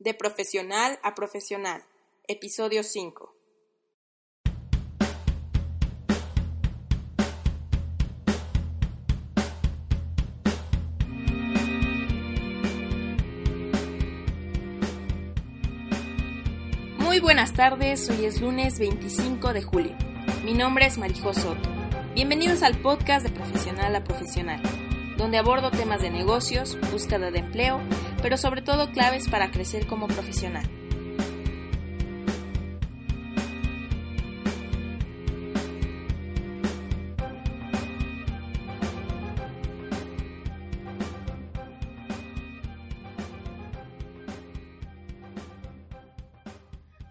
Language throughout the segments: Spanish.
De profesional a profesional, episodio 5. Muy buenas tardes, hoy es lunes 25 de julio. Mi nombre es Marijo Soto. Bienvenidos al podcast de Profesional a Profesional, donde abordo temas de negocios, búsqueda de empleo, pero sobre todo claves para crecer como profesional.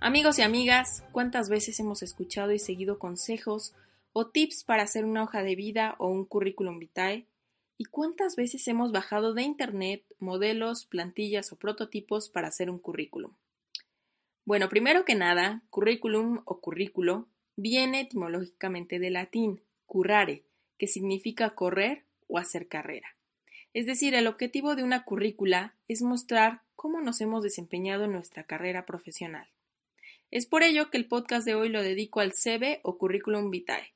Amigos y amigas, ¿cuántas veces hemos escuchado y seguido consejos o tips para hacer una hoja de vida o un currículum vitae? ¿Y cuántas veces hemos bajado de Internet modelos, plantillas o prototipos para hacer un currículum? Bueno, primero que nada, currículum o currículo viene etimológicamente del latín currare, que significa correr o hacer carrera. Es decir, el objetivo de una currícula es mostrar cómo nos hemos desempeñado en nuestra carrera profesional. Es por ello que el podcast de hoy lo dedico al CV o currículum vitae.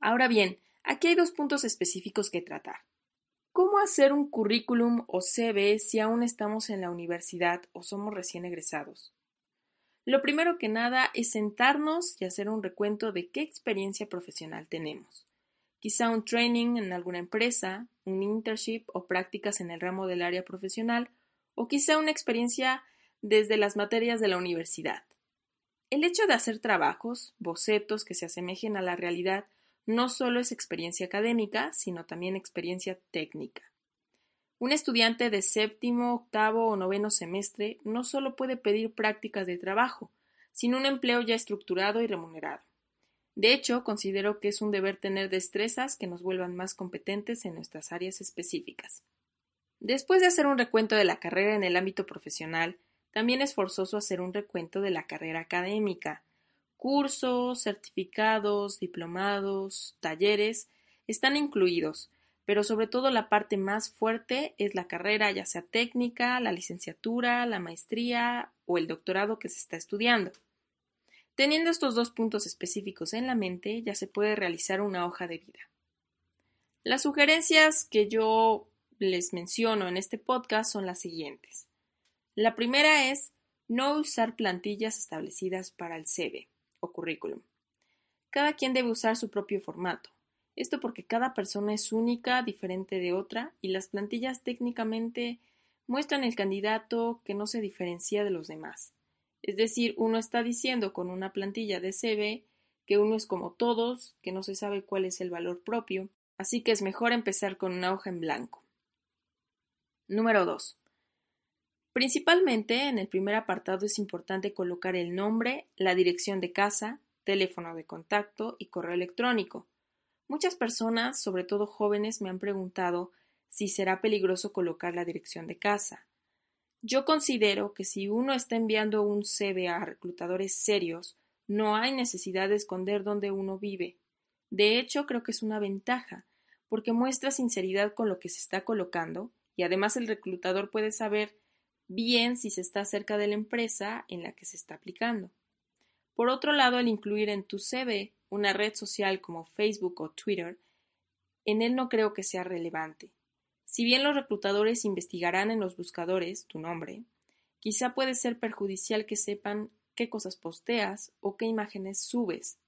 Ahora bien, aquí hay dos puntos específicos que tratar. ¿Cómo hacer un currículum o CV si aún estamos en la universidad o somos recién egresados? Lo primero que nada es sentarnos y hacer un recuento de qué experiencia profesional tenemos. Quizá un training en alguna empresa, un internship o prácticas en el ramo del área profesional, o quizá una experiencia desde las materias de la universidad. El hecho de hacer trabajos, bocetos que se asemejen a la realidad, no solo es experiencia académica, sino también experiencia técnica. Un estudiante de séptimo, octavo o noveno semestre no solo puede pedir prácticas de trabajo, sino un empleo ya estructurado y remunerado. De hecho, considero que es un deber tener destrezas que nos vuelvan más competentes en nuestras áreas específicas. Después de hacer un recuento de la carrera en el ámbito profesional, también es forzoso hacer un recuento de la carrera académica. Cursos, certificados, diplomados, talleres están incluidos, pero sobre todo la parte más fuerte es la carrera, ya sea técnica, la licenciatura, la maestría o el doctorado que se está estudiando. Teniendo estos dos puntos específicos en la mente, ya se puede realizar una hoja de vida. Las sugerencias que yo les menciono en este podcast son las siguientes. La primera es no usar plantillas establecidas para el CV o currículum. Cada quien debe usar su propio formato. Esto porque cada persona es única, diferente de otra, y las plantillas técnicamente muestran el candidato que no se diferencia de los demás. Es decir, uno está diciendo con una plantilla de CV que uno es como todos, que no se sabe cuál es el valor propio, así que es mejor empezar con una hoja en blanco. Número 2. Principalmente en el primer apartado es importante colocar el nombre, la dirección de casa, teléfono de contacto y correo electrónico. Muchas personas, sobre todo jóvenes, me han preguntado si será peligroso colocar la dirección de casa. Yo considero que si uno está enviando un CV a reclutadores serios, no hay necesidad de esconder dónde uno vive. De hecho, creo que es una ventaja, porque muestra sinceridad con lo que se está colocando y además el reclutador puede saber bien si se está cerca de la empresa en la que se está aplicando. Por otro lado, al incluir en tu CV una red social como Facebook o Twitter, en él no creo que sea relevante. Si bien los reclutadores investigarán en los buscadores tu nombre, quizá puede ser perjudicial que sepan qué cosas posteas o qué imágenes subes.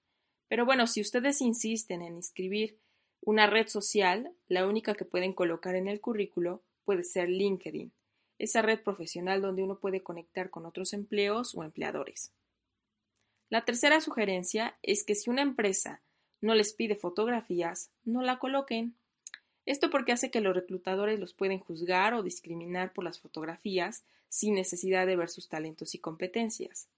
Pero bueno, si ustedes insisten en inscribir una red social, la única que pueden colocar en el currículo puede ser LinkedIn esa red profesional donde uno puede conectar con otros empleos o empleadores. La tercera sugerencia es que si una empresa no les pide fotografías, no la coloquen. Esto porque hace que los reclutadores los pueden juzgar o discriminar por las fotografías sin necesidad de ver sus talentos y competencias.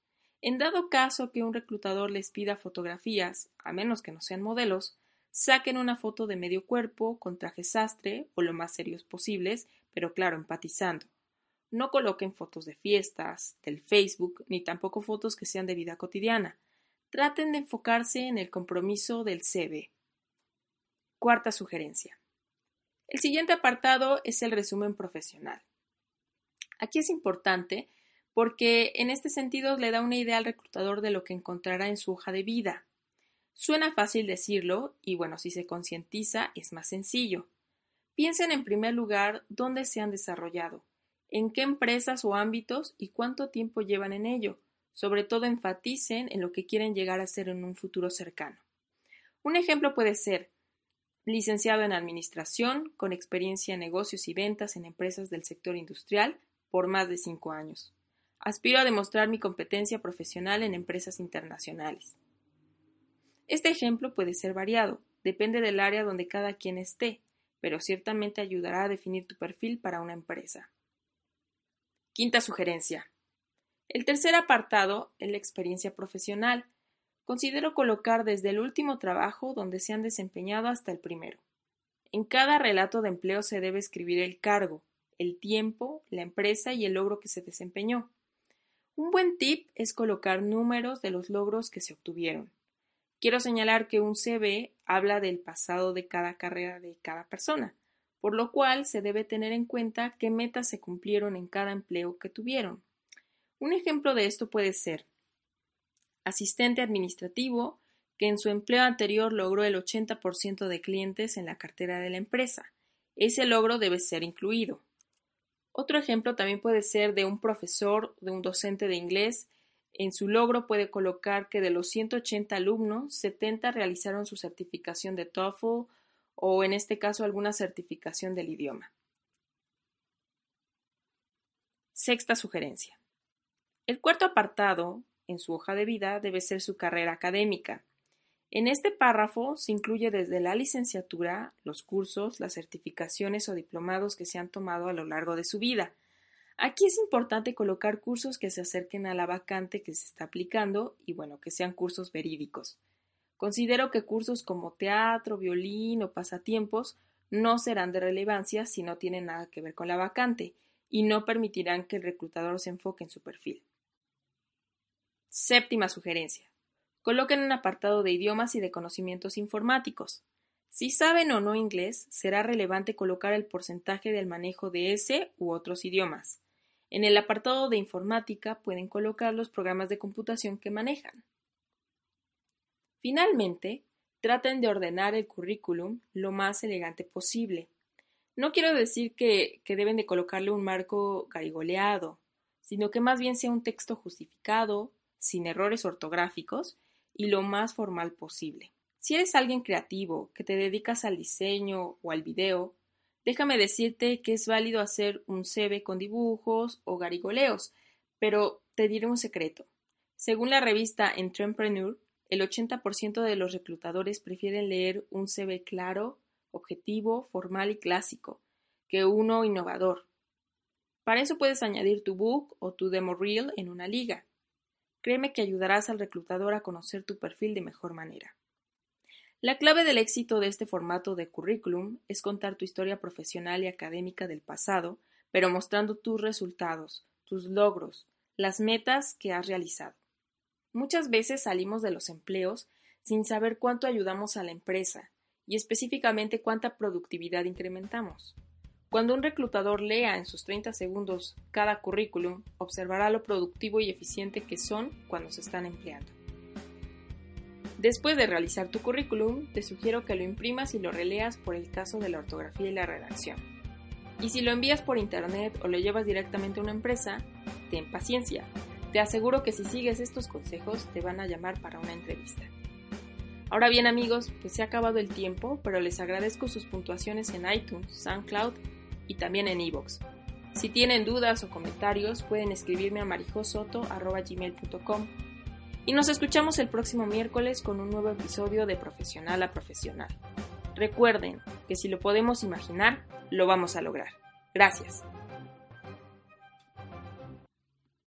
En dado caso que un reclutador les pida fotografías, a menos que no sean modelos, saquen una foto de medio cuerpo, con traje sastre o lo más serios posibles, pero claro, empatizando. No coloquen fotos de fiestas, del Facebook, ni tampoco fotos que sean de vida cotidiana. Traten de enfocarse en el compromiso del CV. Cuarta sugerencia. El siguiente apartado es el resumen profesional. Aquí es importante porque en este sentido le da una idea al reclutador de lo que encontrará en su hoja de vida. Suena fácil decirlo y bueno, si se concientiza es más sencillo. Piensen en primer lugar dónde se han desarrollado, en qué empresas o ámbitos y cuánto tiempo llevan en ello. Sobre todo enfaticen en lo que quieren llegar a ser en un futuro cercano. Un ejemplo puede ser licenciado en Administración, con experiencia en negocios y ventas en empresas del sector industrial por más de cinco años. Aspiro a demostrar mi competencia profesional en empresas internacionales. Este ejemplo puede ser variado, depende del área donde cada quien esté, pero ciertamente ayudará a definir tu perfil para una empresa. Quinta sugerencia. El tercer apartado es la experiencia profesional. Considero colocar desde el último trabajo donde se han desempeñado hasta el primero. En cada relato de empleo se debe escribir el cargo, el tiempo, la empresa y el logro que se desempeñó. Un buen tip es colocar números de los logros que se obtuvieron. Quiero señalar que un CV habla del pasado de cada carrera de cada persona, por lo cual se debe tener en cuenta qué metas se cumplieron en cada empleo que tuvieron. Un ejemplo de esto puede ser asistente administrativo que en su empleo anterior logró el 80% de clientes en la cartera de la empresa. Ese logro debe ser incluido. Otro ejemplo también puede ser de un profesor, de un docente de inglés en su logro puede colocar que de los 180 alumnos, 70 realizaron su certificación de TOEFL o en este caso alguna certificación del idioma. Sexta sugerencia. El cuarto apartado en su hoja de vida debe ser su carrera académica. En este párrafo se incluye desde la licenciatura, los cursos, las certificaciones o diplomados que se han tomado a lo largo de su vida, Aquí es importante colocar cursos que se acerquen a la vacante que se está aplicando y bueno, que sean cursos verídicos. Considero que cursos como teatro, violín o pasatiempos no serán de relevancia si no tienen nada que ver con la vacante y no permitirán que el reclutador se enfoque en su perfil. Séptima sugerencia. Coloquen un apartado de idiomas y de conocimientos informáticos. Si saben o no inglés, será relevante colocar el porcentaje del manejo de ese u otros idiomas. En el apartado de informática pueden colocar los programas de computación que manejan. Finalmente, traten de ordenar el currículum lo más elegante posible. No quiero decir que, deben de colocarle un marco garigoleado, sino que más bien sea un texto justificado, sin errores ortográficos y lo más formal posible. Si eres alguien creativo, que te dedicas al diseño o al video, Déjame decirte que es válido hacer un CV con dibujos o garigoleos, pero te diré un secreto. Según la revista Entrepreneur, el 80% de los reclutadores prefieren leer un CV claro, objetivo, formal y clásico, que uno innovador. Para eso puedes añadir tu book o tu demo reel en una liga. Créeme que ayudarás al reclutador a conocer tu perfil de mejor manera. La clave del éxito de este formato de currículum es contar tu historia profesional y académica del pasado, pero mostrando tus resultados, tus logros, las metas que has realizado. Muchas veces salimos de los empleos sin saber cuánto ayudamos a la empresa y específicamente cuánta productividad incrementamos. Cuando un reclutador lea en sus 30 segundos cada currículum, observará lo productivo y eficiente que son cuando se están empleando. Después de realizar tu currículum, te sugiero que lo imprimas y lo releas por el caso de la ortografía y la redacción. Y si lo envías por internet o lo llevas directamente a una empresa, ten paciencia. Te aseguro que si sigues estos consejos te van a llamar para una entrevista. Ahora bien amigos, pues se ha acabado el tiempo, pero les agradezco sus puntuaciones en iTunes, SoundCloud y también en iVoox. Si tienen dudas o comentarios, pueden escribirme a marijosoto.gmail.com y nos escuchamos el próximo miércoles con un nuevo episodio de Profesional a Profesional. Recuerden que si lo podemos imaginar, lo vamos a lograr. Gracias.